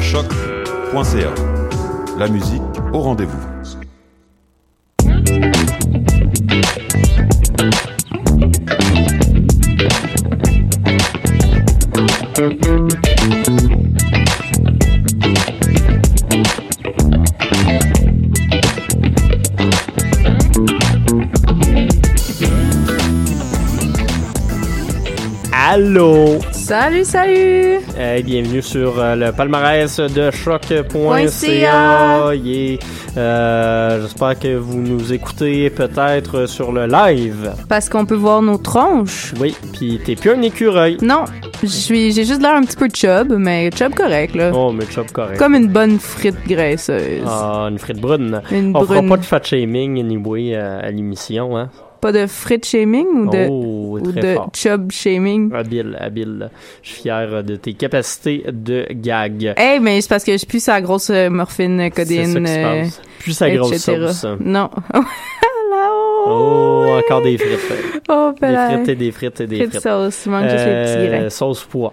choc.ca. La musique au rendez-vous. Salut, salut! Hey, bienvenue sur euh, le palmarès de choc.ca. Yeah. Euh, J'espère que vous nous écoutez peut-être sur le live. Parce qu'on peut voir nos tronches. Oui, puis t'es plus un écureuil. Non, je suis, j'ai juste l'air un petit peu chub, mais chub correct, là. Oh, mais chop correct. Comme une bonne frite graisseuse. Ah, une frite brune. Une On fera pas de fat shaming anyway euh, à l'émission, hein. Pas de frite shaming ou de, Oh, ou de chub shaming? Habile, habile. Je suis fier de tes capacités de gag. Hey, mais c'est parce que je suis plus sa grosse euh, morphine, C'est ça codine, qui se euh, passe. Plus sa grosse sauce. Non. Oh, encore des frites. Oh, Des frites et des frites et des Frites frites. sauce, il manque juste les petits Euh, grains. sauce pois.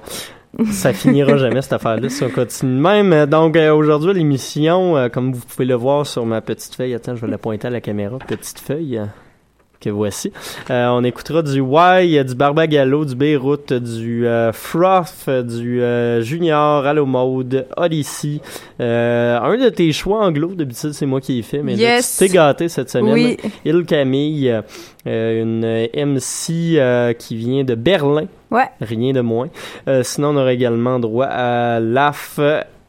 Ça finira jamais cette affaire-là si on continue même. Donc aujourd'hui l'émission, comme vous pouvez le voir sur ma petite feuille, attends, je vais la pointer à la caméra, petite feuille que voici. Euh, on écoutera du Y, du Barbagallo, du Beyrouth, du euh, Froth, du euh, Junior, Allo Mode, Odyssey. Un de tes choix anglo, d'habitude c'est moi qui ai fait, mais là, Yes. tu t'es gâté cette semaine. Oui. Il Camille, une MC qui vient de Berlin. Ouais. Rien de moins. Sinon, on aura également droit à l'AF,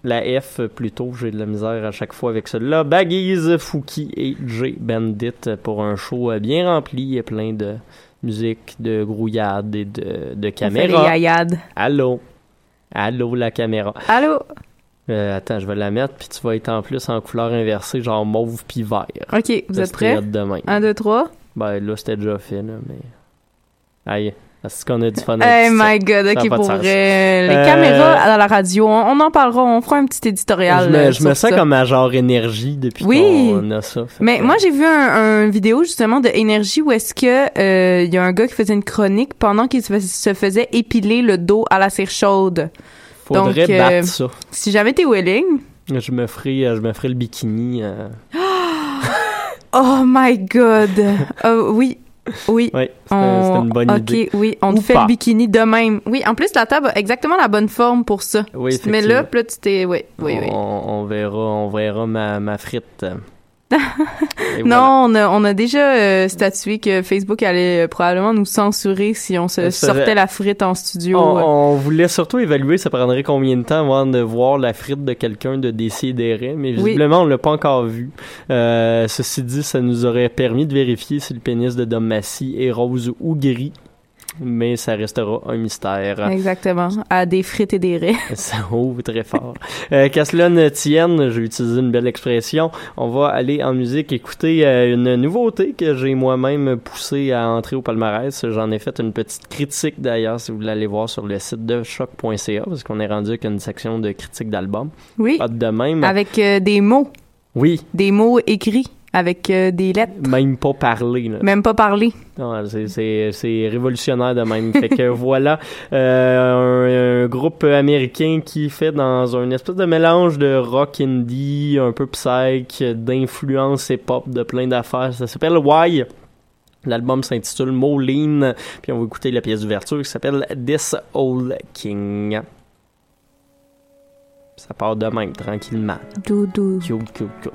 la F plutôt, j'ai de la misère à chaque fois avec cela. Baggies, Fouki et J Bandit pour un show euh, bien rempli et plein de musique, de grouillade et de, de caméra. Allô? Allô, la caméra. Allô? Euh, attends, je vais la mettre, puis tu vas être en plus en couleur inversée, genre mauve puis vert. OK, vous êtes prêts? hot de même. Un, deux, trois. Ben là, c'était déjà fait, là, mais... Aïe, est-ce qu'on a du fun Hey my god, ok, pour vrai. Les Euh, caméras à la radio, on, on en parlera, on fera un petit éditorial. Je me, euh, je me sens ça. comme à genre énergie depuis Oui. qu'on a ça. Mais que- moi, j'ai vu un, un vidéo justement de énergie où est-ce que euh, il y a un gars qui faisait une chronique pendant qu'il se, fais- se faisait épiler le dos à la cire chaude. faudrait donc, euh, battre ça. Si jamais t'es willing, Je me ferai, euh, je me ferai le bikini. euh, oh my god, Euh, oui, oui. Oui, c'était On- une bonne ok, idée. oui, on Ou te fait pas. le bikini de même. Oui, en plus la table a exactement la bonne forme pour ça. Oui, tu te mets là, puis là tu t'es, oui, oui, oui. On, on verra, on verra ma, ma frite. Non, on a, on a déjà euh, statué que Facebook allait euh, probablement nous censurer si on se Ça sortait la frite en studio. On, on voulait surtout évaluer ça prendrait combien de temps avant de voir la frite de quelqu'un de décider, mais visiblement on l'a pas encore vu. Euh, ceci dit, ça nous aurait permis de vérifier si le pénis de Dom Massy est rose ou gris, mais ça restera un mystère. Exactement. À des frites et des raies. Ça ouvre très fort. Euh, Qu'à cela ne tienne, j'ai utilisé une belle expression. On va aller en musique écouter euh, une nouveauté que j'ai moi-même poussé à entrer au palmarès. J'en ai fait une petite critique d'ailleurs, si vous voulez aller voir sur le site de choc.ca, parce qu'on est rendu avec une section de critique d'albums. Oui. Pas de même. Avec euh, des mots. Oui. Des mots écrits. Avec euh, des lettres. Même pas parler. Là. Même pas parler. C'est- révolutionnaire de même. Fait que voilà, euh, un, un groupe américain qui fait dans un espèce de mélange de rock indie, un peu psych, d'influence hip-hop, de plein d'affaires. Ça s'appelle Why. L'album s'intitule Moline, puis on va écouter la pièce d'ouverture qui s'appelle This Old King. Ça part de même, tranquillement. Doudou. Cute, cute, cute.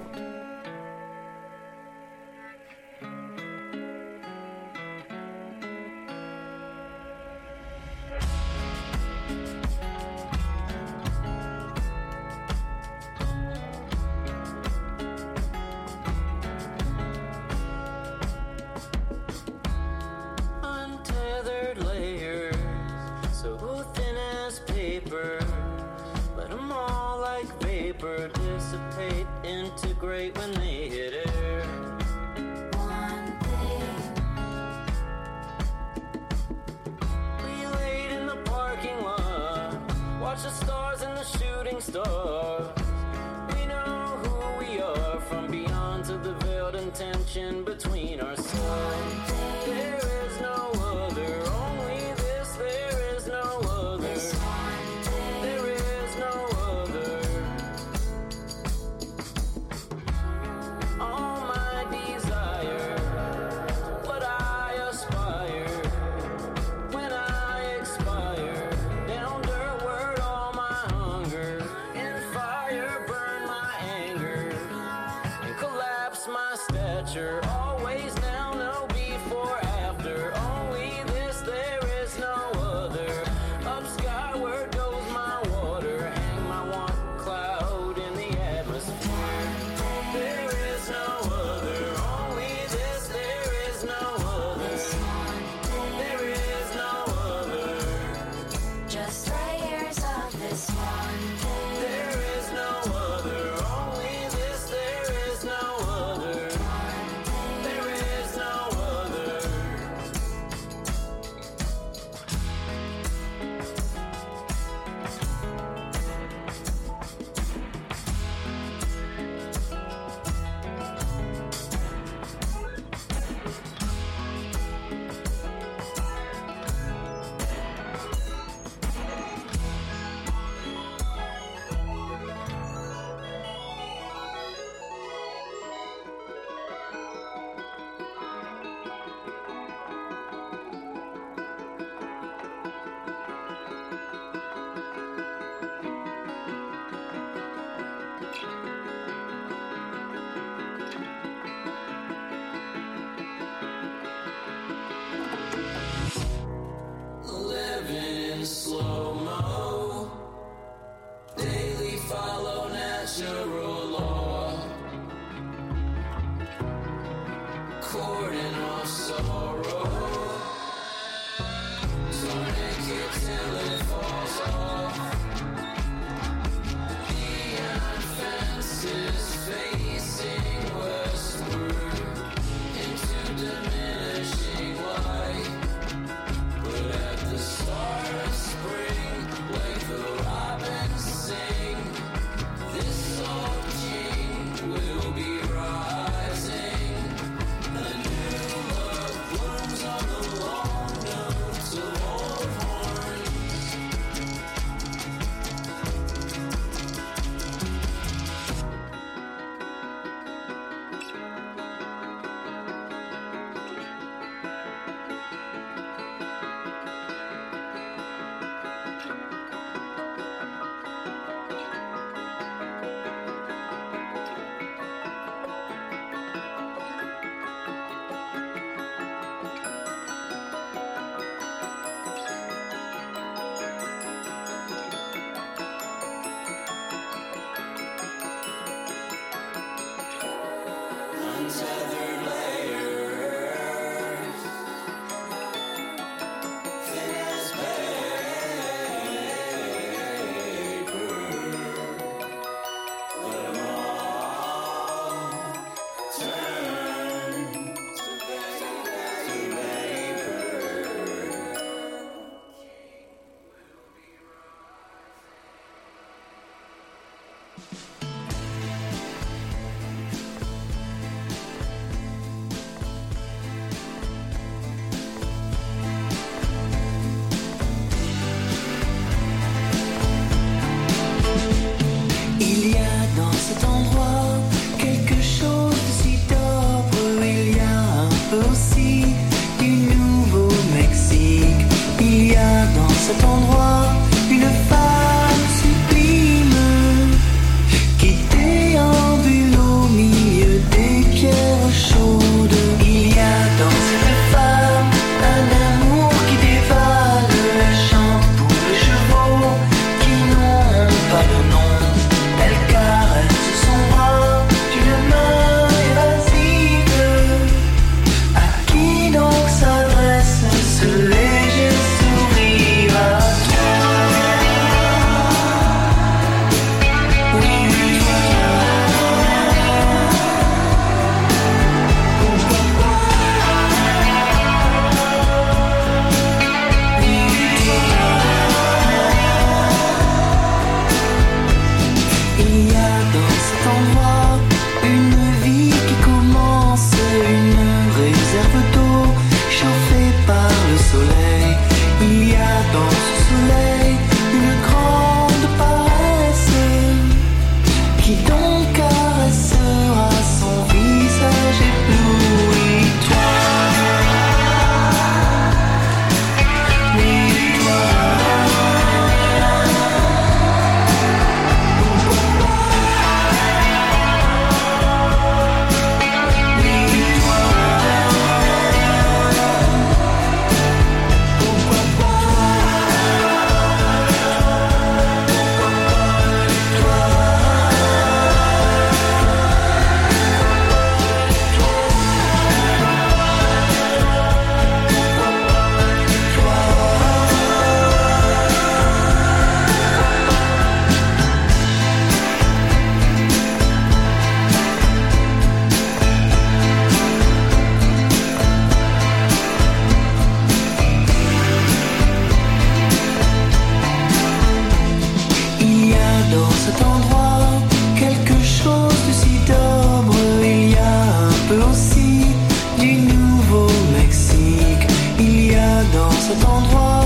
Du Nouveau-Mexique. Il y a dans cet endroit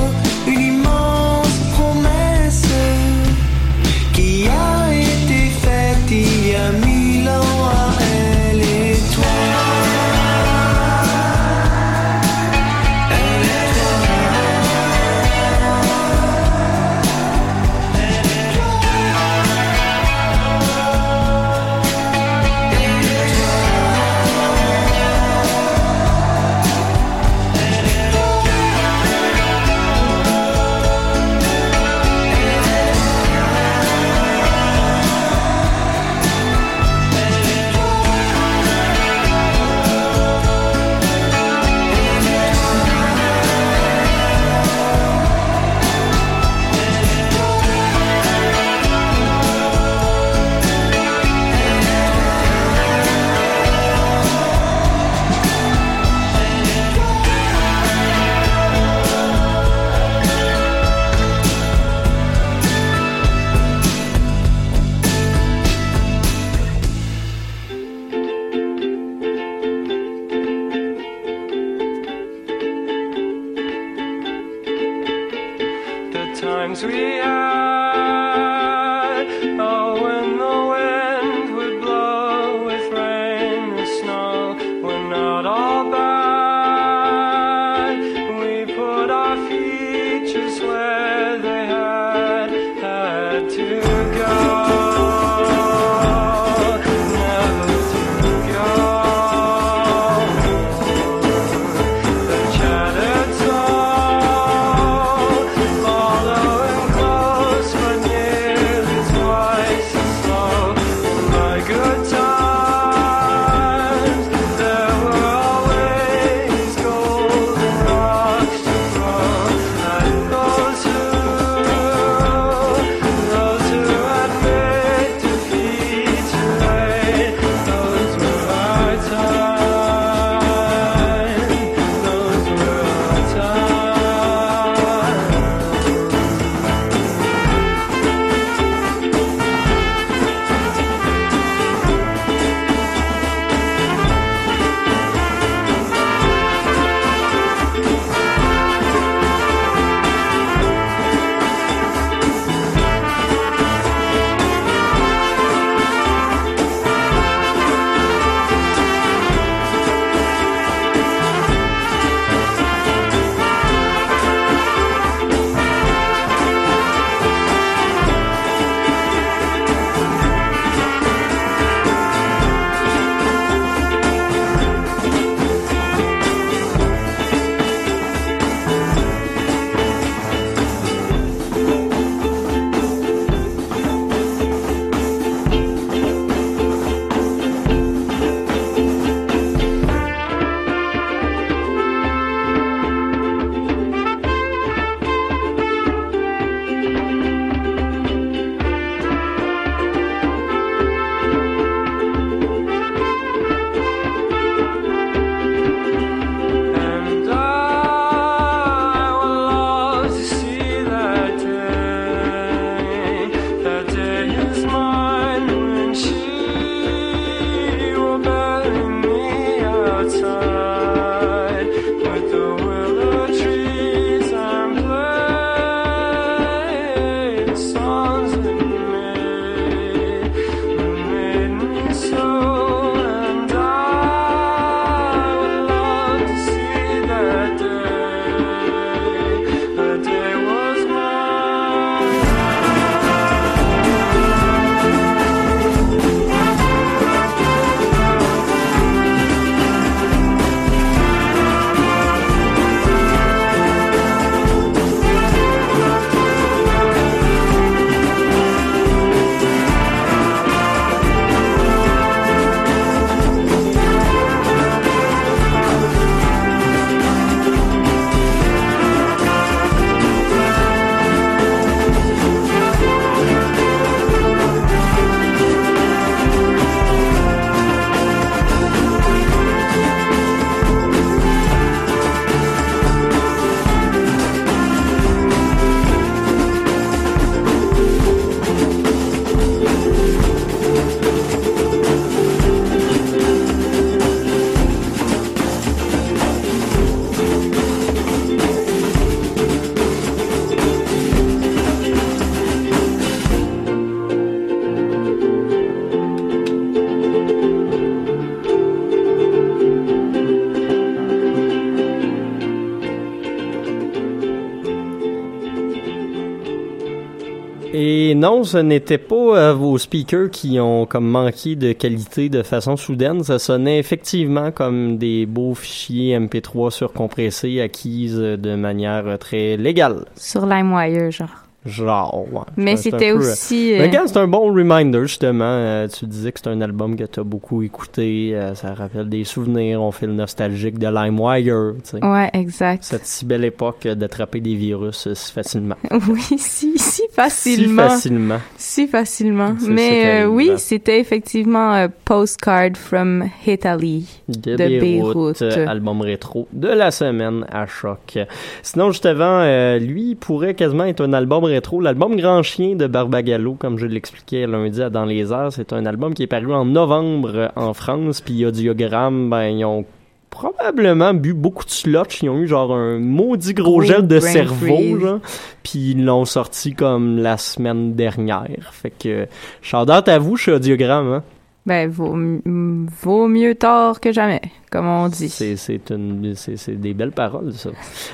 ce n'était pas euh, vos speakers qui ont comme manqué de qualité de façon soudaine. Ça sonnait effectivement comme des beaux fichiers MP3 surcompressés acquises de manière euh, très légale. Sur LimeWire, genre. Genre, ouais. Mais c'était euh, aussi, euh, Mais regarde, c'est un bon reminder, justement. Euh, tu disais que c'est un album que tu as beaucoup écouté. euh, ça rappelle des souvenirs. On fait le nostalgique de LimeWire, tu sais. Ouais, exact. Cette si belle époque euh, d'attraper des virus euh, si facilement. Oui, si, si facilement. Si facilement. Si facilement. Mais euh, oui, c'était effectivement euh, Postcard from Italy de, de Beyrouth, Beyrouth. euh, album rétro de la semaine à choc. Sinon, juste avant, euh, lui, il pourrait quasiment être un album rétro. L'album Grand Chien de Barbagallo, comme je l'expliquais lundi à Dans les Airs, c'est un album qui est paru en novembre euh, en France, puis Audiogramme, ben, ils ont probablement bu beaucoup de slotch. Ils ont eu genre un maudit gros gel de cerveau, genre. Puis ils l'ont sorti comme la semaine dernière. Fait que, shout out à vous chez Audiogramme, hein. Ben, vaut, vaut mieux tard que jamais, comme on dit. C'est, c'est, une, c'est, c'est des belles paroles, ça.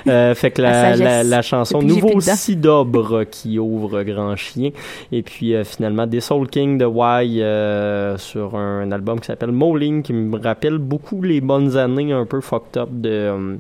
Euh, fait que la, La la, la chanson Nouveau. Sidobre qui ouvre Grand Chien. Et puis euh, finalement, des Soul King de Y euh, sur un, album qui s'appelle Mowling qui me rappelle beaucoup les bonnes années un peu fucked up de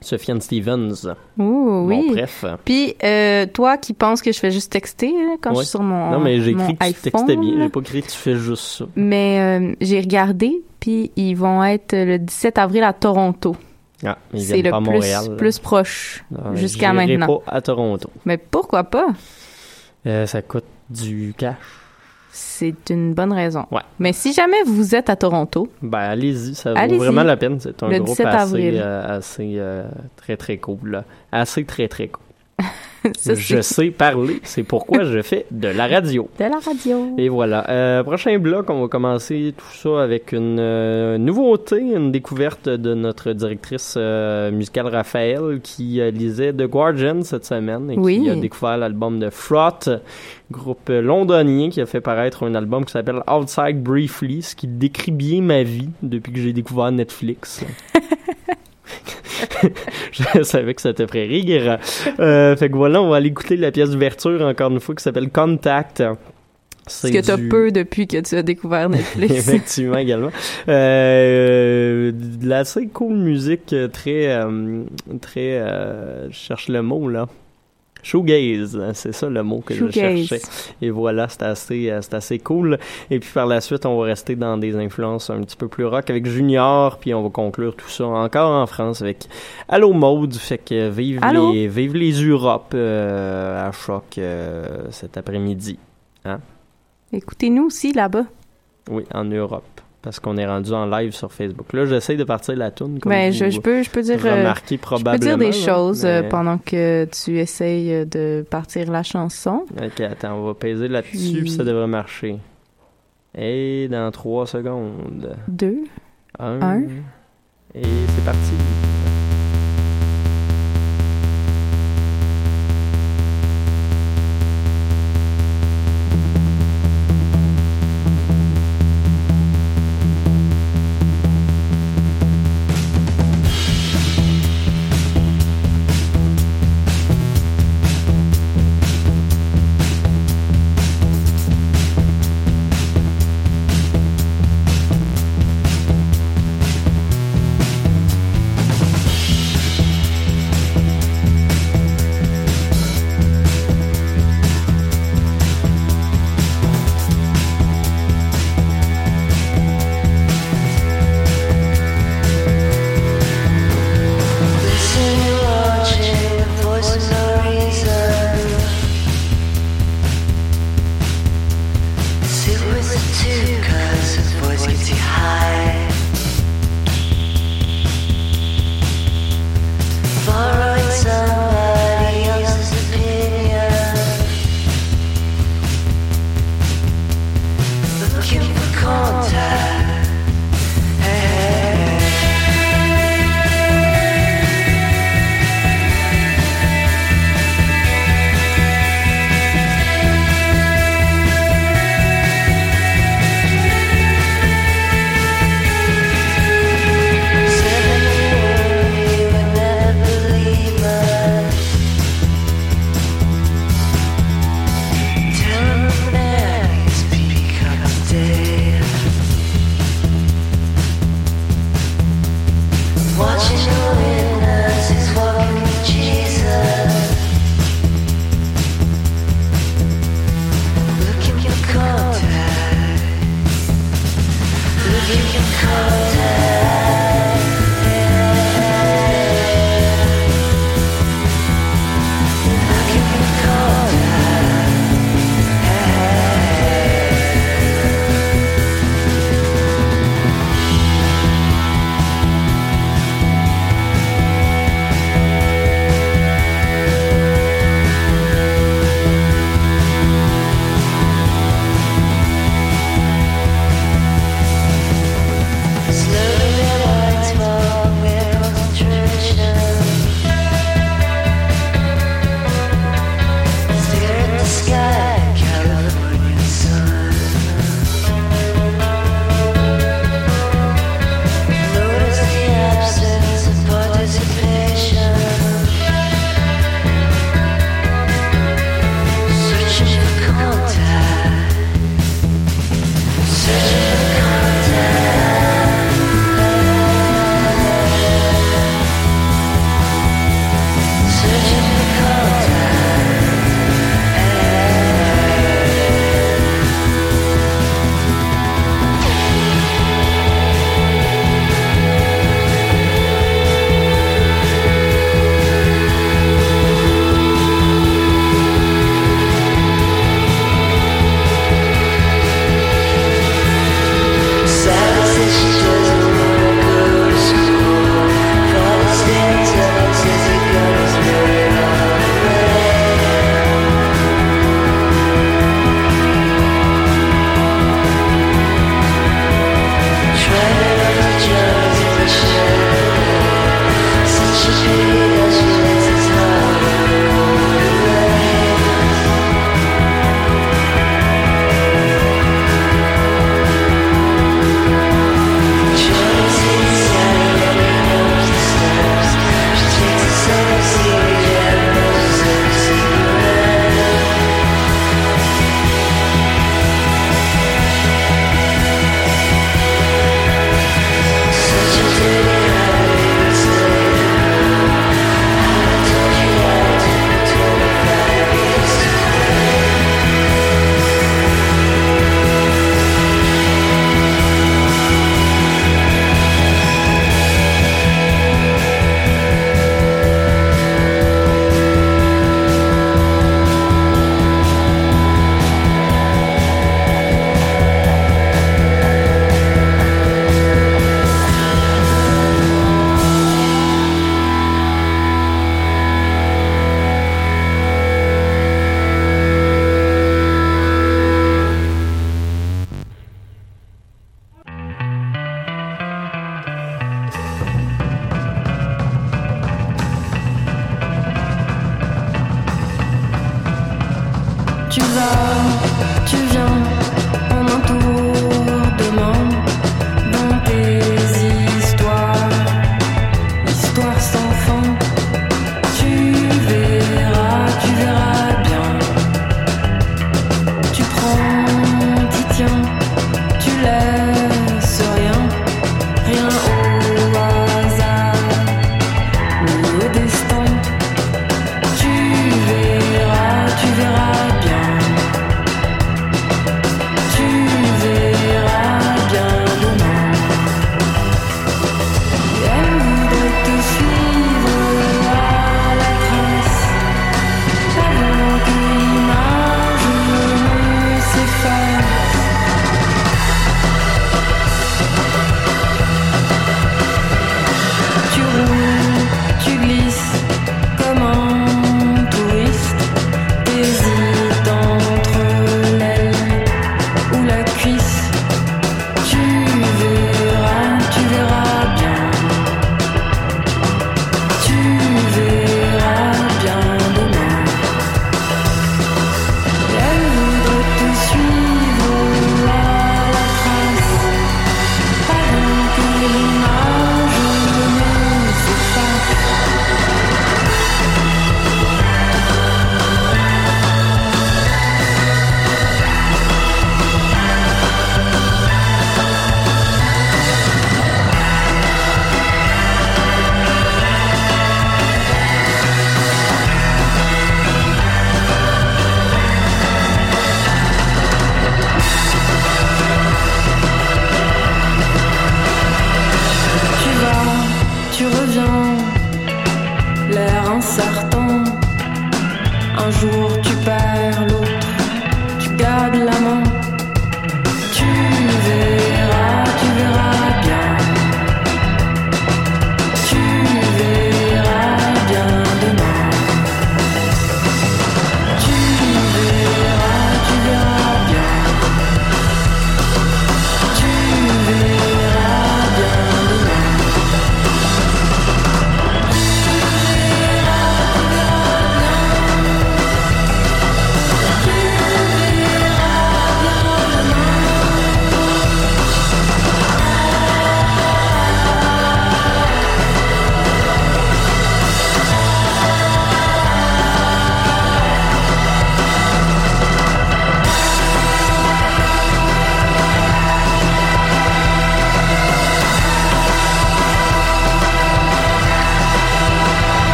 Sufjan Stevens. Ouh, oui. Bon, bref. Puis, euh, toi qui penses que je fais juste texter là, quand je suis sur mon Non, mais j'ai écrit que tu textais bien. J'ai pas écrit que tu fais juste ça. Mais euh, j'ai regardé, puis ils vont être le 17 avril à Toronto. Ah, ils C'est le pas plus, Montréal. plus proche Ah, jusqu'à maintenant. pas à Toronto. Mais pourquoi pas? Euh, ça coûte du cash. C'est une bonne raison. Ouais. Mais si jamais vous êtes à Toronto, Ben, allez-y, ça vaut vraiment la peine. C'est un Le groupe 17 assez, euh, assez euh, très, très cool. là. Assez, très, très cool. ça, je sais parler, c'est pourquoi je fais de la radio. de la radio. Et voilà. Euh, prochain bloc, on va commencer tout ça avec une euh, nouveauté, une découverte de notre directrice euh, musicale Raphaël qui euh, lisait The Guardian cette semaine et Oui. qui a découvert l'album de Fraught, groupe londonien qui a fait paraître un album qui s'appelle Outside Briefly, ce qui décrit bien ma vie depuis que j'ai découvert Netflix. Je savais que ça te ferait rire. Euh, fait que voilà, on va aller écouter la pièce d'ouverture encore une fois qui s'appelle Contact. Ce que t'as du- peu depuis que tu as découvert Netflix. Effectivement, également. Euh, de la assez cool musique, euh, très, euh, très, euh, je cherche le mot, là. Shoegaze, hein, c'est ça le mot que je cherchais. Et voilà, c'est assez, euh, c'est assez cool. Et puis par la suite, on va rester dans des influences un petit peu plus rock avec Junior, puis on va conclure tout ça encore en France avec Allo Mode. Fait que vive Allô? les, vive les Europes euh, à choc euh, cet après-midi. Hein? Écoutez-nous aussi là-bas. Oui, en Europe. Parce qu'on est rendu en live sur Facebook. Là, j'essaie de partir la toune. Comme Ben, je, je peux, je peux dire, euh, je peux dire des là, choses euh, mais- pendant que tu essayes euh, de partir la chanson. Ok, attends, on va peser là-dessus, Puis- puis ça devrait marcher. Et dans trois secondes. Deux. Un. Un. Et c'est parti.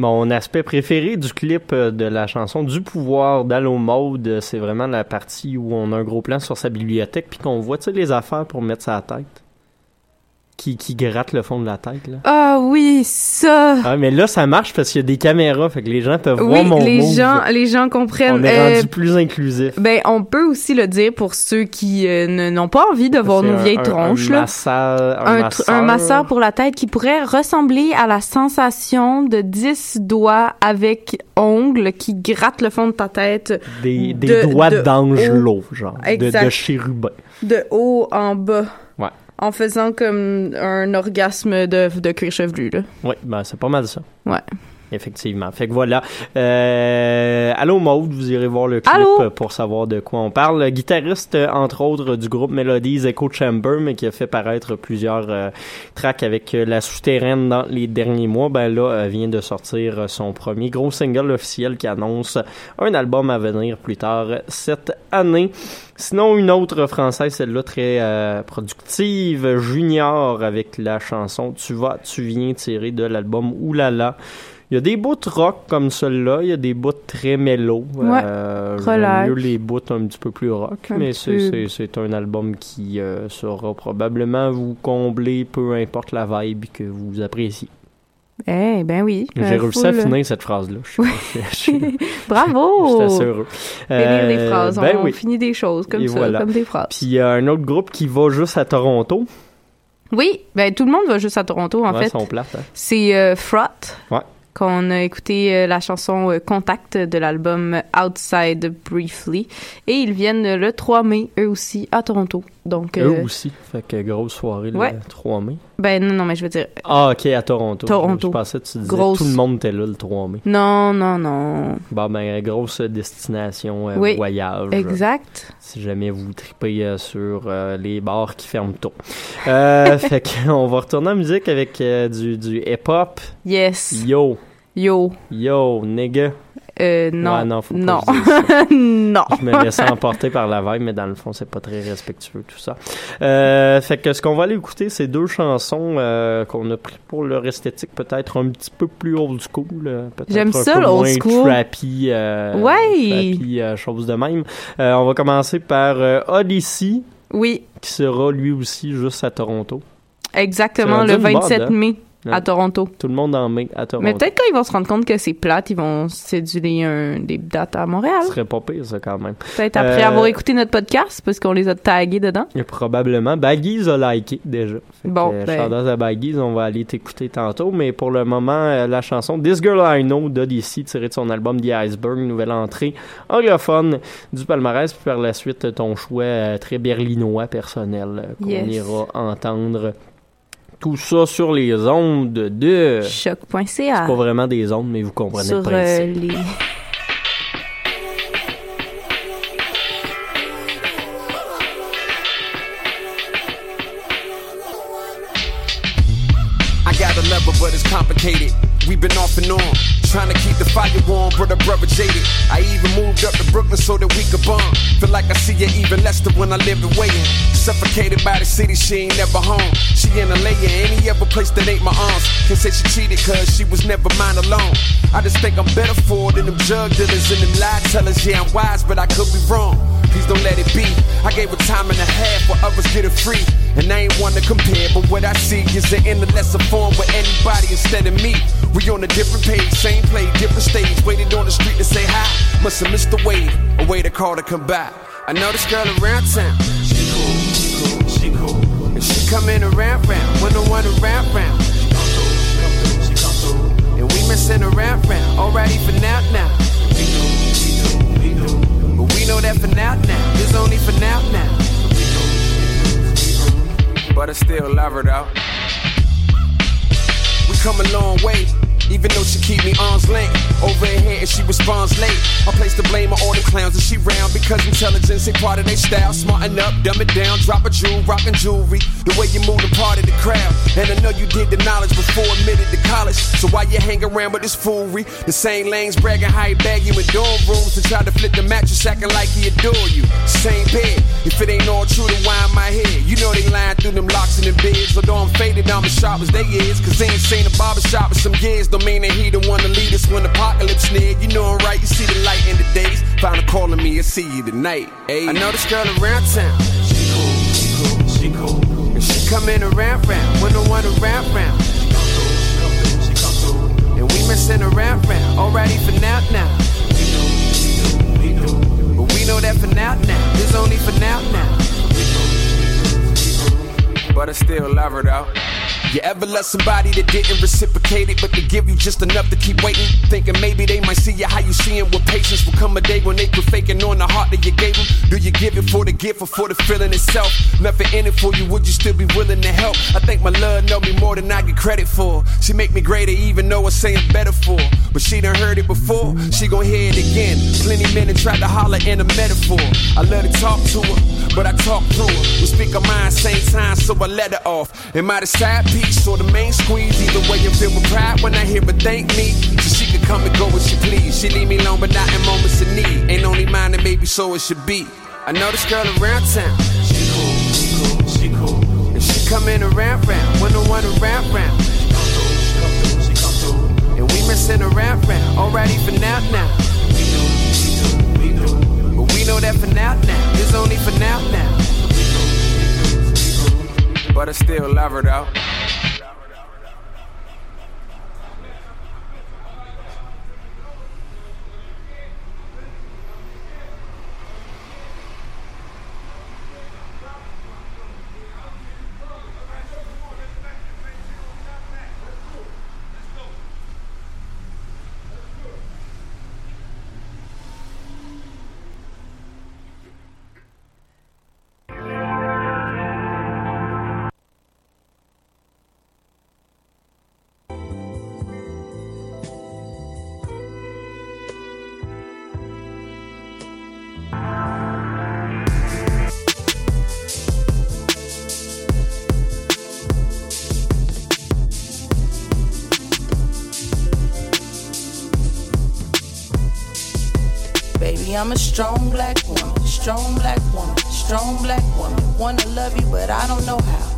Mon aspect préféré du clip euh, de la chanson Du pouvoir d'Allo Mode, euh, c'est vraiment la partie où on a un gros plan sur sa bibliothèque puis qu'on voit, les affaires pour mettre sa tête. Qui, qui gratte le fond de la tête, là. Ah oui, ça. Ah, mais là, ça marche parce qu'il y a des caméras, fait que les gens peuvent Oui, voir mon les move. gens, les gens comprennent. On est Euh, rendu plus inclusif. ben, on peut aussi le dire pour ceux qui euh, ne- n'ont pas envie de voir nos un- vieilles un- tronches, un là. masseur- un masseur. un masseur pour la tête qui pourrait ressembler à la sensation de 10 doigts avec ongles qui grattent le fond de ta tête Des, des de- doigts de d'angelot, genre. De, Exact. de chérubin. de haut en bas. En faisant comme un orgasme de, de cuir chevelu, là. Oui, ben c'est pas mal ça. Ouais. Effectivement. Fait que voilà. Euh, allô Maude, vous irez voir le clip Allô? euh, pour savoir de quoi on parle. Guitariste, euh, entre autres, du groupe Melodies Echo Chamber, mais qui a fait paraître plusieurs euh, tracks avec La Souterraine dans les derniers mois. Ben là, vient de sortir son premier gros single officiel qui annonce un album à venir plus tard cette année. Sinon, une autre française, celle-là très euh, productive, Junior, avec la chanson Tu vas, tu viens, tirée de l'album Oulala. Il y a des bouts rock comme celui-là, il y a des bouts très mélo. Ouais, Euh, mieux les bouts un petit peu plus rock, Un mais c'est, un album qui euh, saura probablement vous combler, peu importe la vibe que vous appréciez. Eh, ben oui. J'ai Euh, réussi à finir cette phrase-là. Bravo! J'étais assez heureux. Finir les Euh, phrases. ben on oui. finit des choses comme Et ça, voilà. comme des phrases. Puis il y a un autre groupe qui va juste à Toronto. Oui, ben tout le monde va juste à Toronto, en Ouais, fait. sont plates, hein. C'est euh. Ouais. Qu'on a écouté euh, la chanson euh, Contact de l'album Outside Briefly. Et ils viennent le 3 mai, eux aussi, à Toronto. Donc, Eux euh, aussi. Fait que grosse soirée Ouais. le 3 mai. ben non, non, mais je veux dire, Ah, ok, à Toronto. Toronto. Je pensais que tu disais Grosse- tout le monde était là le 3 mai. non, non, non. Bon, ben, grosse destination euh, Oui, voyage. Exact. Si jamais vous tripez euh, sur euh, les bars qui ferment tôt. Fait qu'on va retourner en musique avec du, du hip-hop. Yes. Yo, Yo. yo, nigga. Euh, non. Ouais, non, faut pas non. je dise ça. non. Je me laissais emporter par la vibe, mais dans le fond, c'est pas très respectueux, tout ça. Euh, fait que ce qu'on va aller écouter, c'est deux chansons euh, qu'on a pris pour leur esthétique peut-être un petit peu plus old school. J'aime un ça, peu old moins school. trappy, Ouais. trappy, chose de même. On va commencer par Odyssey, Oui, qui sera lui aussi juste à Toronto. exactement, le rendu une 27 mode, hein? À. Toronto. Tout le monde en mai à Toronto. Mais peut-être quand ils vont se rendre compte que c'est plate, ils vont céduler un, des dates à Montréal. Ce serait pas pire, ça, quand même. Peut-être après Euh, avoir écouté notre podcast, parce qu'on les a tagués dedans. Et Probablement. Baggies a liké déjà. Fait Bon, que, euh, ben- à Baggies, on va aller t'écouter tantôt. Mais pour le moment, euh, la chanson This Girl I Know d'Odyssey, tirée de son album The Iceberg, nouvelle entrée anglophone du palmarès. Puis par la suite, ton choix très berlinois personnel qu'on Yes. ira entendre. Tout ça sur les ondes de... C'est Choc.ca. pas vraiment des ondes, mais vous comprenez Sur le principe. euh, les... I got a level, but it's complicated. We've been off and on, trying to keep the fire warm, but the brother jaded. I even moved up to Brooklyn so that we could bond. Feel like I see her even less than when I lived away. Suffocated by the city, she ain't never home. She in LA or any other place that ain't my arms. Can say she cheated cause she was never mine alone. I just think I'm better for it than them drug dealers and them lie tellers. Yeah, I'm wise, but I could be wrong. Please don't let it be. I gave a time and a half where others get it free. And I ain't one to compare, but what I see is an lesser form with anybody instead of me. We on a different page, same play, different stage. Waited on the street to say hi. Must have missed the wave, a way to call to come back. I know this girl around town. She cool, she cool, she cool. And she come in around round, when the one around round. She she come through, she. And we messing around round, alright even out now. Know that for now now. for now, now. But I still love her though. We come a long way. Even though she keep me arm's length over her head and she responds late. I place the blame on all the clowns that she round because intelligence ain't part of their style. Smarten up, dumb it down, drop a jewel, rockin' jewelry. The way you move the part of the crowd. And I know you did the knowledge before admitted to college. So why you hang around with this foolery? The same lanes bragging how he bag you in dorm rooms and try to flip the mattress acting like he adore you. Same bed. If it ain't all true, then why in my head? You know they lying through them locks and them beds. Although I'm faded, I'm as sharp as they is. Cause they ain't seen a barbershop in some years. Don't mean that he the one to lead us when apocalypse near. You know I'm right, you see the light in the days. Found her calling me, I see you tonight. Ayy. I know this girl around town. She cool, she cool, she cool. And she come in around round, when the one around round. And we messing around round, alrighty for now now. But we know that for now now, it's only for now now. But I still love her though. You ever love somebody that didn't reciprocate it, but they give you just enough to keep waiting? Thinking maybe they might see you how you see 'em with patience. Will come a day when they quit faking on the heart that you gave them. Do you give it for the gift or for the feeling itself? Nothing in it for you, would you still be willing to help? I think my love know me more than I get credit for. She make me greater even though it's saying better for. But she done heard it before, she gon' hear it again. Plenty men tried to holler in a metaphor. I love to talk to her, but I talk through her. We speak our minds same time, so I let her off. Am I the or the main squeeze? Either way, I'm filled with pride when I hear her thank me. So she can come and go as she please. She leave me alone, but not in moments of need. Ain't only mine, and maybe so it should be. I know this girl around town. She cool, she cool, she cool. And she come in around round, when the one around round. And we messing around round, alrighty for now now. But we know that for now now, it's only for now now. But I still love her though. I'm a strong black woman, strong black woman, strong black woman. Wanna love you, but I don't know how.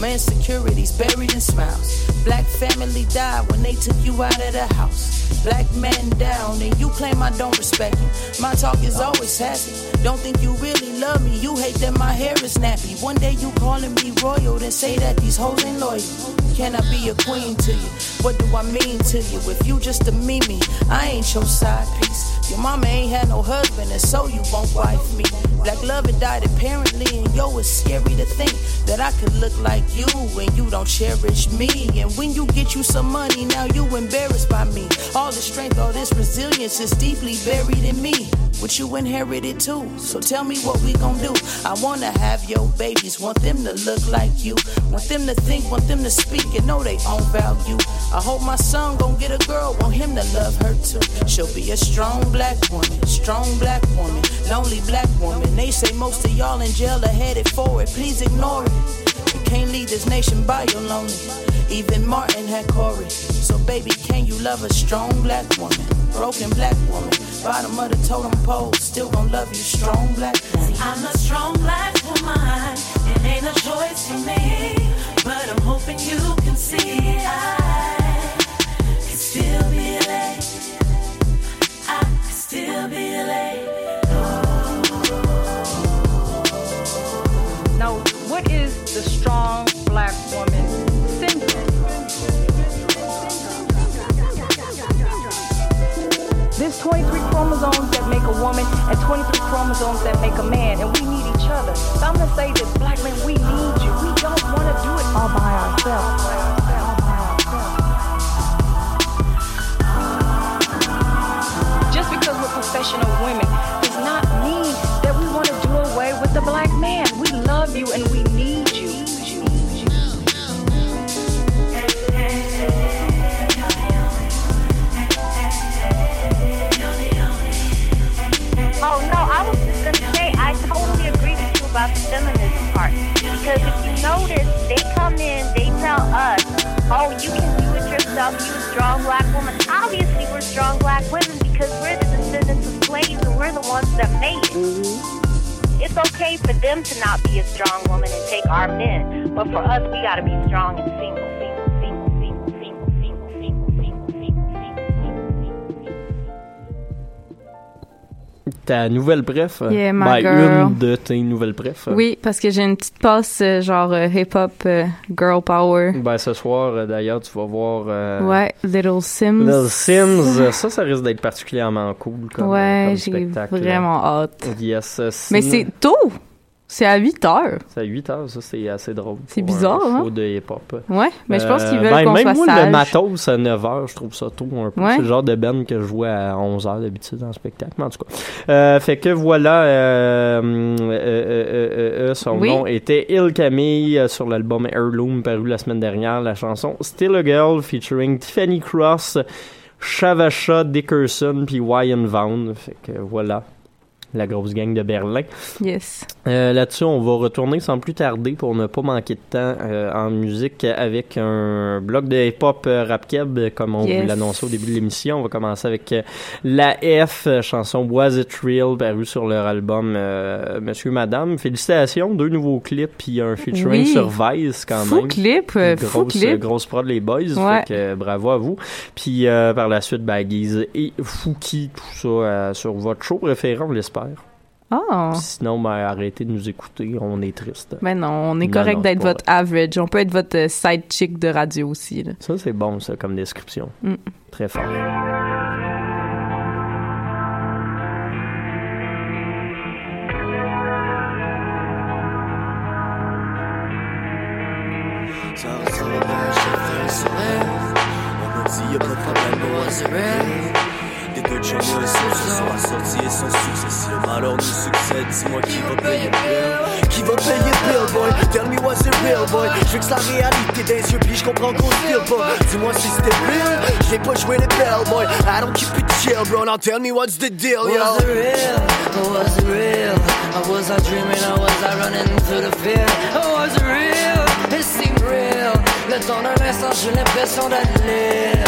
My insecurities buried in smiles. Black family died when they took you out of the house. Black man down, and you claim I don't respect you. My talk is always sassy. Don't think you really love me. You hate that my hair is nappy. One day you calling me royal, then say that these hoes ain't loyal. Can I be a queen to you? What do I mean to you? If you just a mimi, I ain't your side piece. Your mama ain't had no husband, and so you won't wife me. Black love had died apparently, and yo, it's scary to think that I could look like you and you don't cherish me. And when you get you some money, now you embarrassed by me. All the strength, all this resilience is deeply buried in me. What you inherited too. So tell me what we gon' do. I wanna have your babies, want them to look like you. Want them to think, want them to speak and know they own value. I hope my son gon' get a girl, want him to love her too. She'll be a strong black woman, strong black woman, lonely black woman. They say most of y'all in jail are headed for it. Please ignore it. You can't lead this nation by your lonely. Even Martin had Corey. So baby, can you love a strong black woman, broken black woman, bottom of the totem pole, still gon' love you, strong black woman. I'm a strong black woman. It ain't a choice for me, but I'm hoping you can see I can still be late. I can still be late. Now, what is the strong black woman 23 chromosomes that make a woman and 23 chromosomes that make a man, and we need each other. So I'm gonna say this, black men, we need you. We don't want to do it all by ourselves. Just because we're professional women does not mean that we want to do away with the about yourself, you strong black woman. Obviously, we're strong black women because we're the descendants of slaves and we're the ones that made it. Mm-hmm. It's okay for them to not be a strong woman and take our men, but for us, we gotta be strong and Ta nouvelle préf? Yeah, my ben, girl. une de tes nouvelles préf. Oui, parce que j'ai une petite passe euh, genre euh, hip-hop, euh, girl power. Ben, ce soir, euh, d'ailleurs, tu vas voir... euh, Ouais, Little Sims. Little Sims, euh, ça, ça risque d'être particulièrement cool comme, ouais, comme j'ai spectacle. vraiment hâte. Yes. euh, Mais c'est tôt! C'est à 8 heures. C'est à 8 heures, ça, c'est assez drôle. C'est bizarre, un hein? show de hip-hop. Ouais, mais je pense qu'ils veulent ben, qu'on même soit moi, sage. le matos à 9 heures, je trouve ça tôt un peu. Ouais. C'est le genre de ben que je jouais à 11 heures d'habitude en spectacle, mais en tout cas. Euh, fait que voilà, euh, euh, euh, euh, euh, son Oui. nom était Il Camille euh, sur l'album Heirloom paru la semaine dernière. La chanson Still a Girl featuring Tiffany Cross, Shavasha Dickerson puis Wyan Vaughn. Fait que voilà. La grosse gang de Berlin. Yes. Euh, Là-dessus, on va retourner sans plus tarder pour ne pas manquer de temps euh, en musique avec un bloc de hip-hop euh, rap keb, comme on Yes. vous l'annonçait au début de l'émission. On va commencer avec euh, La F, chanson Was It Real, paru sur leur album Monsieur Madame. Félicitations, deux nouveaux clips puis un featuring Oui. sur Vice quand Fou même. clip, Grosse, fou clip. grosse prod les boys, Ouais. fait que, bravo à vous. Puis par la suite, Baggies et Fouki, tout ça sur votre show préféré, on l'espère. Ah. Sinon, ben, arrêtez de nous écouter, on est triste. Ben non, on est correct d'être votre average. On peut être votre euh, side chick de radio aussi. Là. Ça, c'est bon, ça, comme description. Mm. Très fort. Le malheur nous succède, dis-moi qui va payer le? Qui va payer le bill, boy? Tell me was it real, boy? Je veux que la réalité les yeux, puis je comprends qu'on se pas. Dis-moi si c'était real. J'ai pas joué les belles, boy. I don't keep it chill, bro. Now tell me what's the deal, yo? Was it real? Or was it real? Or was I dreaming? Or was I running to the fear? Or was it real? It seemed real. Le temps d'un instant, j'ai l'impression d'être libre.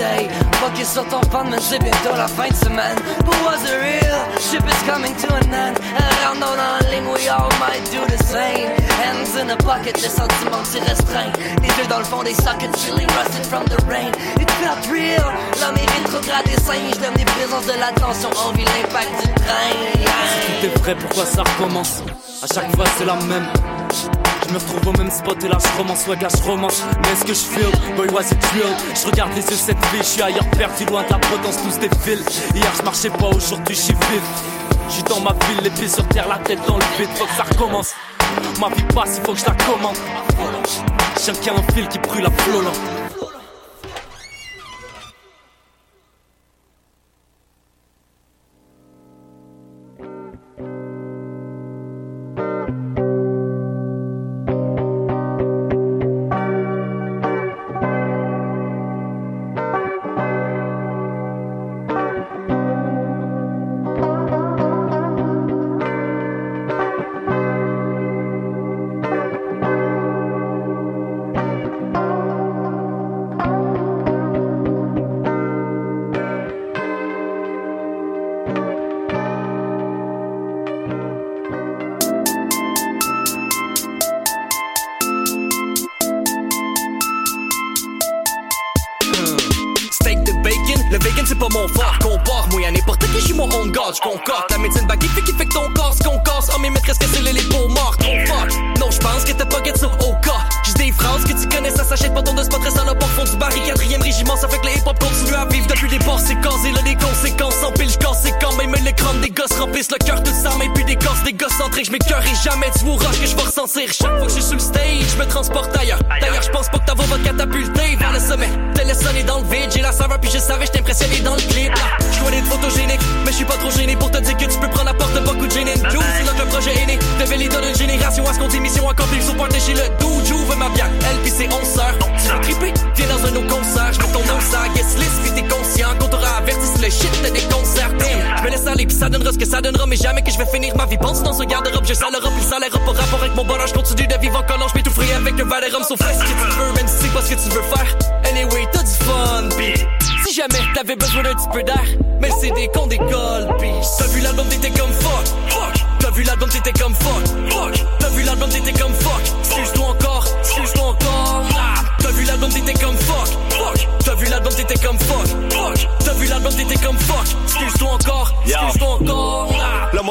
Today. Focus sur ton fan, mais c'est bientôt la fin de semaine. But was it real? Ship is coming to an end. Around on en ligne, we all might do the same. Hands in a pocket, les sentiments s'y restreignent. Les yeux dans le fond des sockets, feeling rusted from the rain. It felt real. L'homme est rétrograde et singe, l'omniprésence de l'attention. On vit l'impact du train. Tout est vrai, pourquoi ça recommence? À chaque fois c'est la même Je me retrouve au même spot et là je commence, ouais gars je romance Mais est-ce que je feel, boy was it real Je regarde les yeux cette fille, je suis ailleurs perdu loin de la potence tous des fils Hier je marchais pas, aujourd'hui je suis vif Je suis dans ma ville, les pieds sur terre, la tête dans le vide, faut que ça recommence. Ma vie passe, il faut que je la commande. Qui a un fil qui brûle à flot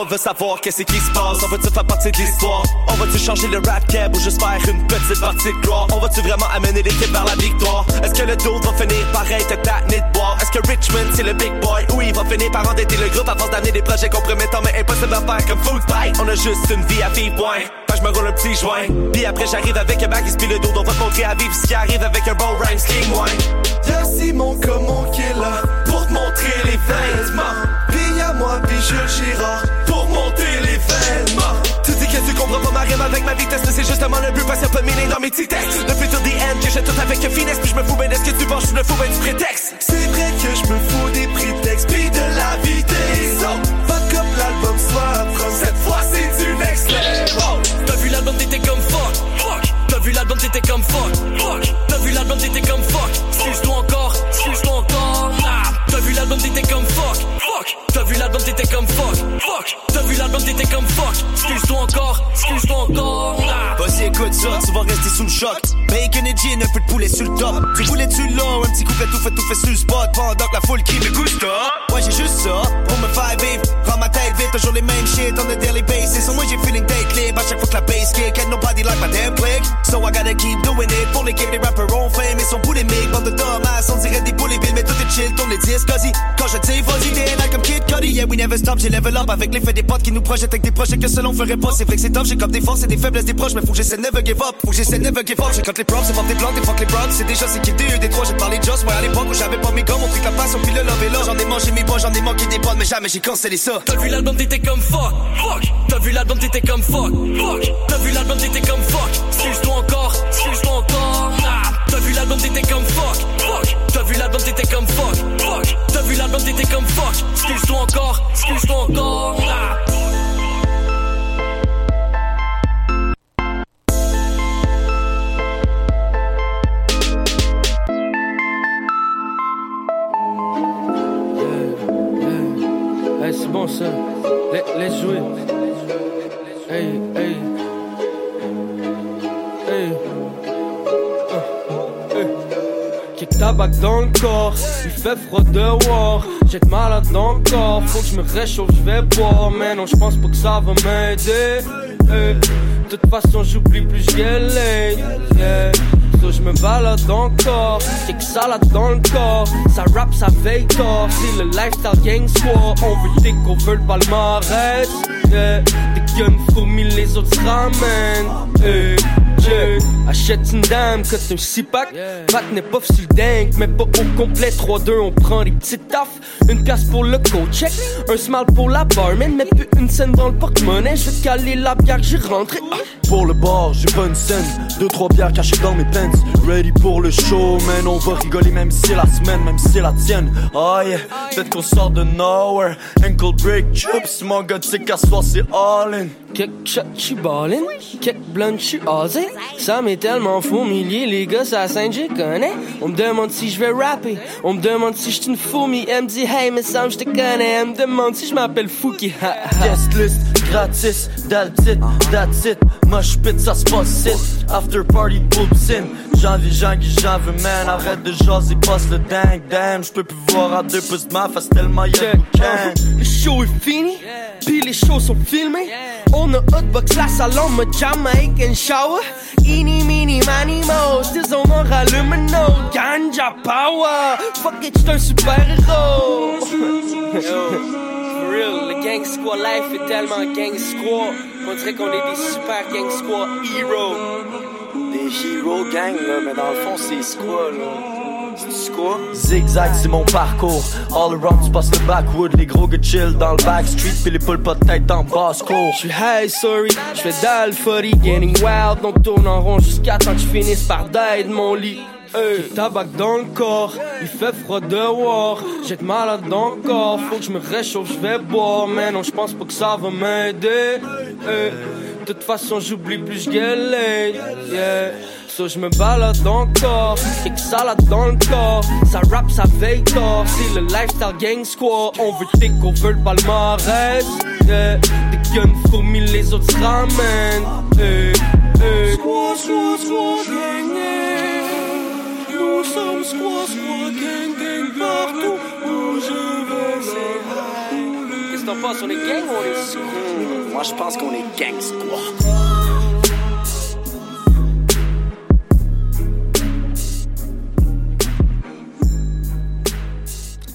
veut savoir qu'est-ce qui se passe. On va-tu faire partie de l'histoire? On va-tu changer le rap cab ou juste faire une petite partie de gloire? On va-tu vraiment amener l'équipe vers la victoire? Est-ce que le dos va finir par être ta nid de boire? Est-ce que Richmond, c'est le big boy? Ou il va finir par endetter le groupe force d'amener des projets compromettants mais impossible à faire comme Food Fight? On a juste une vie à vivre, point. Je me roule un petit joint. Puis après, j'arrive avec un bac et le dos. On va te montrer à vivre ce qui arrive avec un bon rhyme king wine. Y'a Simon qui est là pour te montrer les vêtements. Moi, Jules Girard pour monter les vêtements. Tu dis que tu comprends pas ma rime avec ma vitesse, mais c'est justement le but parce a pas miné dans mes petits textes. Depuis tout the end, que j'ai tout avec finesse, puis je me fous ben de ce que tu penses, je me fous ben du prétexte. C'est vrai que je me fous des prétextes, puis de la vitesse. Oh, fuck up l'album soit cette fois c'est du next level. T'as vu l'album t'étais comme fuck. T'as vu l'album t'étais comme fuck, fuck. T'as vu l'album t'étais comme fuck. Excuse-toi encore, l'album t'étais comme fuck, fuck. T'as vu l'album t'étais comme fuck, fuck. T'as vu l'album t'étais comme fuck. Excuse-toi encore, excuse-toi encore. Vas-y, écoute ça, tu vas rester sous le choc. Bacon et gin, un peu de poulet sur le top. Tu voulais tu là, un petit couplet tout fait, tout fait sur le spot. Pendant que la foule qui me gusta. Ouais, j'ai juste ça, pour me faire vivre. Ma tête vite, toujours les mêmes shit on a daily basis. So moi j'ai feeling day clip, à chaque fois que la bass kick. Ain't nobody like my damn click. So I gotta keep doing it. Pour l'équipe, les rappers ont fame, ils sont boulimiques. Bande de dumbass, on dirait des bully bills, mais tout est chill, tourne les disques, cosy. Quand je dis vas-y, t'es like I'm Kid Cudi. Yeah, we never stop, j'ai level up avec l'effet des potes qui nous projettent avec des projets que seul on ferait pas. C'est vrai que c'est top, j'ai comme des forces et des faiblesses des proches, mais faut que j'essaie never give up. Faut que j'essaie never give up. J'ai quand les props, c'est des blancs, des fuck les bronx. C'est déjà c'est qui des des trois, j'ai parlé de Joss. Moi à l'époque où j'avais pas mes gommes, on que la passion puis le love et. J'en ai mangé mes bois, j'en ai manqué des potes, mais jamais j'ai cancellé ça. T'as vu l'album t'étais comme fuck, fuck. T'as vu l'album t'étais comme fuck, fuck. T'as vu l'album t'étais comme fuck? Excuse-toi encore, excuse-toi encore. T'as vu l'album t'étais comme fuck, fuck. T'as vu l'album t'étais comme fuck, fuck. T'as vu l'album t'étais comme fuck? Excuse-toi encore, excuse-toi encore. Tabac dans le corps, il fait froid dehors. J'ai malade dans le corps, faut que je me réchauffe, je vais boire. Mais non, je pense pas que ça va m'aider. Hey. De toute façon, j'oublie plus, je yeah. So je me balade encore, kick salade dans le corps. Ça rap, ça veille tort. C'est le lifestyle gang squad. On veut des qu'on veut le palmarès. Yeah. Dès qu'il les autres se ramènent. Hey. Yeah. Achète une dame, que un six pack. Pat n'est pas sur le dingue, mais pas au complet. 3-2, on prend des petites taffes. Une casse pour le co-check, un smile pour la barman. Mais plus une scène dans le porte-monnaie. Je vais te caler la bière que j'ai rentrée. Ah. Pour le bar, j'ai pas une scène. Deux, trois bières cachées dans mes pants. Ready pour le show, man. On va rigoler même si c'est la semaine, même si c'est la tienne. Oh yeah, peut-être qu'on sort de nowhere. Ankle break, chips, mon gars, sais qu'à soir c'est all in. Kick shot, j'suis ballin'. Kick blunt, j'suis osé. Ça m'est tellement familier, les gars, ça saint j'y connais. On me demande si je vais rapper. On me demande si j'suis une fourmi. Elle me dit, hey, mais ça, j'te connais. Elle me demande si je m'appelle Fouki. Guest list, gratis, that's it, that's it. Mosh pit, ça se passe. After party, boobs in. Janvier, janvier, janvier, man. Arrête de jaser, passe le dingue, damn. J'peux plus voir à deux pouces de ma face tellement y'a de boucan. Le show est fini, puis les shows sont filmés. On a hotbox la salon, ma Jamaican shower. Eeny, meeny, many mo. Still on mon rallume no. Ganja power. Fuck it, j'suis un super héros. For real, le gang squad life est tellement gang squad. On dirait qu'on est des super gang squad heroes. Des hero gang, là, mais dans le fond, c'est quoi, là? Zigzag, c'est mon parcours. All around, tu passes le backwood. Les gros gars chill dans le backstreet. Puis les poules pas de tête dans basse cour. J'suis high, sorry, j'fais d'alphorie, getting wild, on tourne en rond jusqu'à temps que j'finisse par die de mon lit. Tabac dans le corps, il fait froid dehors, j'ai de malade dans le corps, faut que je me réchauffe, je vais boire, mais non, je pense pas que ça va m'aider. De toute façon, j'oublie plus, je yeah. So je me balade corps, et que salade dans le corps, ça rap, ça veille tort, c'est le lifestyle gang squad, on veut take over le palmarès, yeah. Des guns fourmis, les autres se ramènent. Nous sommes squad, squad, gang, gang, partout où je vais, c'est Qu'est-ce que t'en penses, on est gang ou on est squad? Moi, je pense qu'on est gang squad.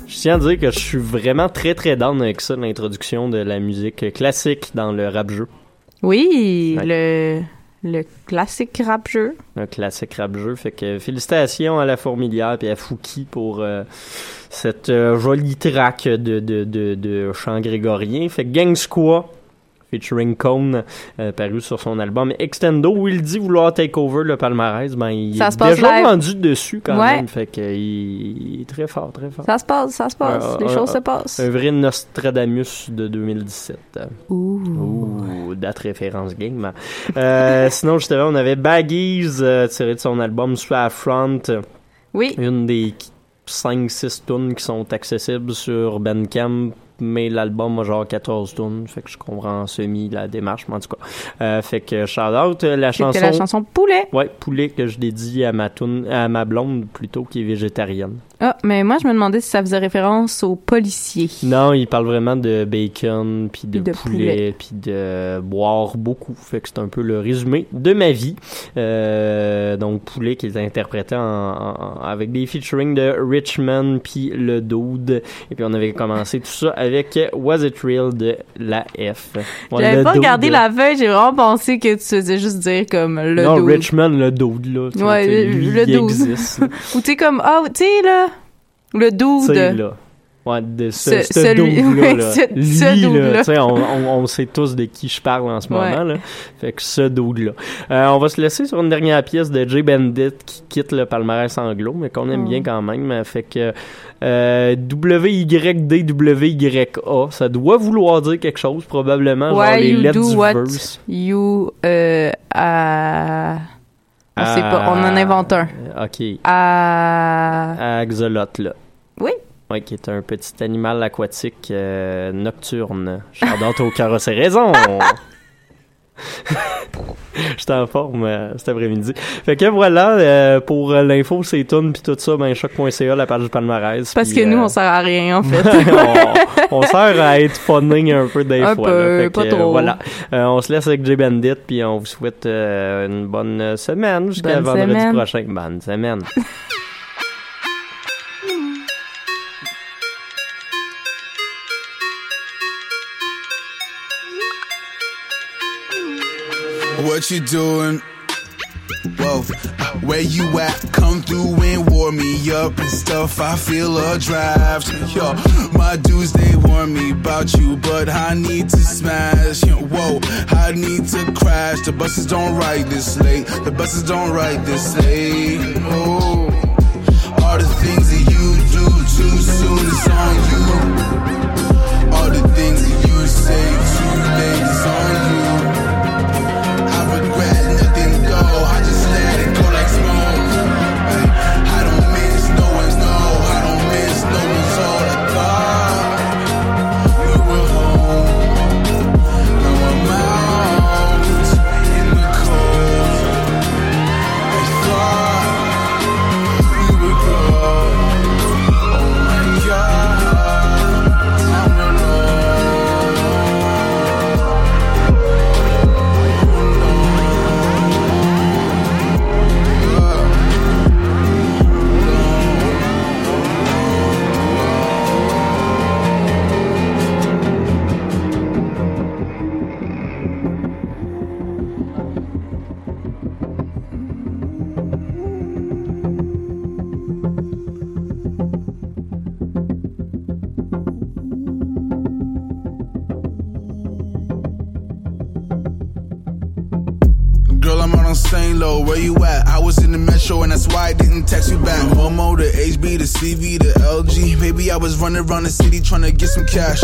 Je tiens à dire que je suis vraiment très très down avec ça, l'introduction de la musique classique dans le rap-jeu. Oui, Ouais. le, le classique rap-jeu. Un classique rap-jeu. Fait que félicitations à la Fourmilière et à Fouki pour euh, cette euh, jolie track de, de, de, de chant grégorien. Fait que Gang Squad featuring Cone, euh, paru sur son album Extendo, où il dit vouloir take over le palmarès. Ben, il Ça est déjà live. vendu dessus quand Ouais. même. Fait que il, est très fort, très fort. Ça se passe, ça se passe, Euh, les un- choses se passent. Un vrai Nostradamus de 2017. Ouh. Ouh, date référence game. Euh, sinon, justement, on avait Baggies tiré de son album Soit Front. Oui. Une des 5-6 tunes qui sont accessibles sur Bandcamp. Mais l'album a genre 14 tunes, fait que je comprends en semi la démarche, mais en tout cas. Euh, fait que shout out euh, la chanson. la chanson Poulet. Ouais, poulet que je dédie à ma toune, à ma blonde plutôt qui est végétarienne. Ah, mais moi, je me demandais si ça faisait référence aux policiers. Non, il parle vraiment de bacon, puis de, de poulet, puis de boire beaucoup. Fait que c'est un peu le résumé de ma vie. Euh, donc, poulet qui est interprété en, en- avec des featuring de Richmond, puis le Dude. Et puis, on avait commencé tout ça avec Was It Real de la F. Ouais, J'avais pas regardé la feuille, j'ai vraiment pensé que tu faisais juste dire comme le non, dude. Richmond, le Dude, là. Ouais, le- lui, le il dude. Ou tu sais comme, ah, tu sais là, le dude. là. Ouais, de ce, Ce- ce ouais, là. ce- Lui, là, sais, on, on, on sait tous de qui je parle en ce Ouais. moment, là. Fait que ce dude-là. Euh, on va se laisser sur une dernière pièce de Jay Bandit qui quitte le palmarès anglo, mais qu'on aime Oh. bien quand même. Fait que euh, WYDWYA, ça doit vouloir dire quelque chose, probablement, genre les you lettres do du what verse. you, euh, à... On sait Ah. pas, on en invente un. OK. À... Axolot, là. Oui. Oui, qui est un petit animal aquatique euh, nocturne. J'adore au carrosse raison. J'étais en forme euh, cet après-midi. Fait que voilà, euh, pour l'info, c'est tout puis tout ça, ben choc.ca, la page du palmarès. Parce que nous, euh, on sert à rien, en fait. on, on sert à être funning un peu des Un fois. peu, là. Fait pas que, trop. voilà. Euh, on se laisse avec J Bandit, puis on vous souhaite une bonne semaine jusqu'à vendredi semaine. prochain. Bonne semaine. What you doing? Whoa, where you at? Come through and warm me up and stuff. I feel a draft. Yo, my dudes they warn me about you, but I need to smash. Whoa, I need to crash. The buses don't ride this late. The buses don't ride this late. Oh, all the things that you do too soon is on you. On St. Low, where you at? I was in the metro and that's why I didn't text you back. Homo to HB to CV to LG. Maybe I was running around the city trying to get some cash.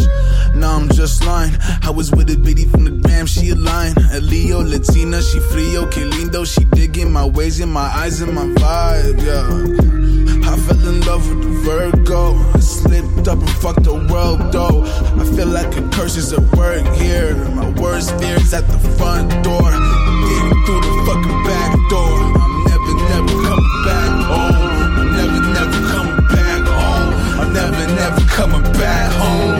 Now I'm just lying. I was with a bitty from the gram, she a line. A Leo, Latina, she frio, que lindo. She digging my ways and my eyes and my vibe, yeah. I fell in love with the Virgo. I slipped up and fucked the world though. I feel like a curse is at work here. My worst fear is at the front door get through the fucking back door. I'm never, never coming back oh, home. Oh, I'm never, never coming back home. I'm never, never coming back home.